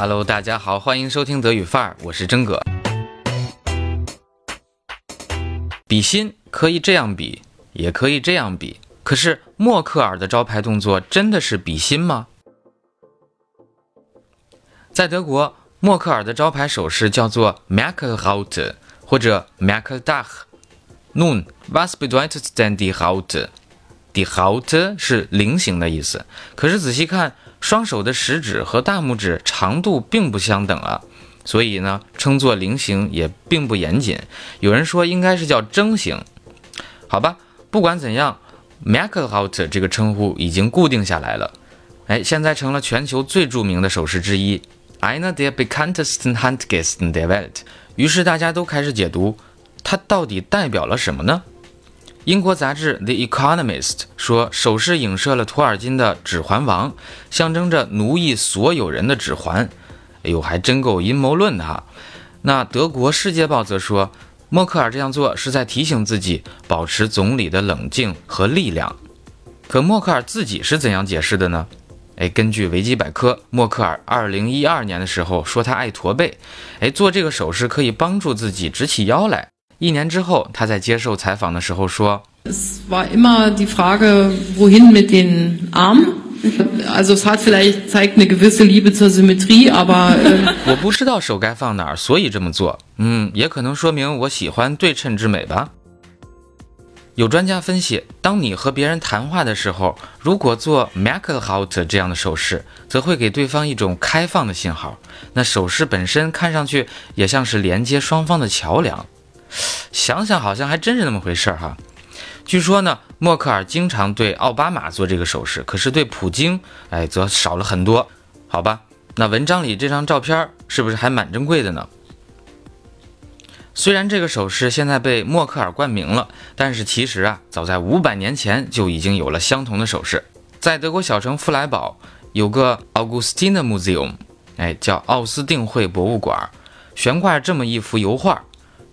Hello，大家好，欢迎收听德语范儿，我是真哥。比心可以这样比，也可以这样比，可是默克尔的招牌动作真的是比心吗？在德国，默克尔的招牌手势叫做 Mackelhaut 或者 Mackeldach。Nun，was bedeutet denn die die h a u t 是菱形的意思，可是仔细看，双手的食指和大拇指长度并不相等啊。所以呢，称作菱形也并不严谨。有人说应该是叫筝形，好吧。不管怎样 m a c k e l h o u t 这个称呼已经固定下来了。哎，现在成了全球最著名的手势之一。Einer der bekanntesten Handgesten der Welt。于是大家都开始解读，它到底代表了什么呢？英国杂志 The Economist 说，手势影射了托尔金的《指环王》，象征着奴役所有人的指环。哎呦，还真够阴谋论的哈！那德国《世界报》则说，默克尔这样做是在提醒自己保持总理的冷静和力量。可默克尔自己是怎样解释的呢？哎，根据维基百科，默克尔2012年的时候说他爱驼背，哎，做这个手势可以帮助自己直起腰来。一年之后，他在接受采访的时候说。Also es hat vielleicht zeigt eine gewisse Liebe zur Symmetrie, aber 我不知道手该放哪儿，所以这么做。嗯，也可能说明我喜欢对称之美吧。有专家分析，当你和别人谈话的时候，如果做 m a c k e l h o u t 这样的手势，则会给对方一种开放的信号。那手势本身看上去也像是连接双方的桥梁。想想好像还真是那么回事儿哈。据说呢，默克尔经常对奥巴马做这个手势，可是对普京，哎，则少了很多。好吧，那文章里这张照片是不是还蛮珍贵的呢？虽然这个手势现在被默克尔冠名了，但是其实啊，早在五百年前就已经有了相同的手势。在德国小城弗莱堡有个 Augustine Museum，哎，叫奥斯定会博物馆，悬挂这么一幅油画。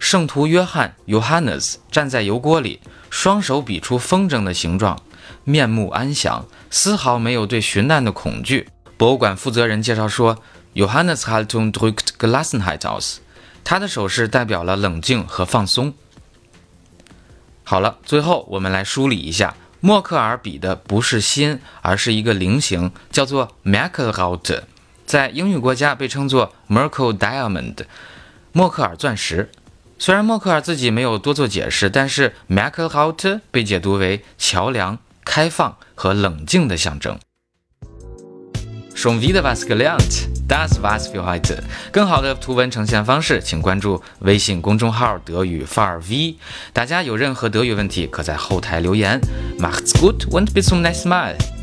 圣徒约翰 （Johannes） 站在油锅里，双手比出风筝的形状，面目安详，丝毫没有对寻难的恐惧。博物馆负责人介绍说：“Johannes Haltung drückt Gelassenheit aus。”他的手势代表了冷静和放松。好了，最后我们来梳理一下，默克尔比的不是心，而是一个菱形，叫做 m a c k e l h a u t 在英语国家被称作 Merkel Diamond，默克尔钻石。虽然默克尔自己没有多做解释，但是 m a c k e l h a u t 被解读为桥梁、开放和冷静的象征。Schon wieder was gelernt, das was für heute。更好的图文呈现方式，请关注微信公众号德语范儿 V。大家有任何德语问题，可在后台留言。Macht's gut und bis zum nächsten Mal。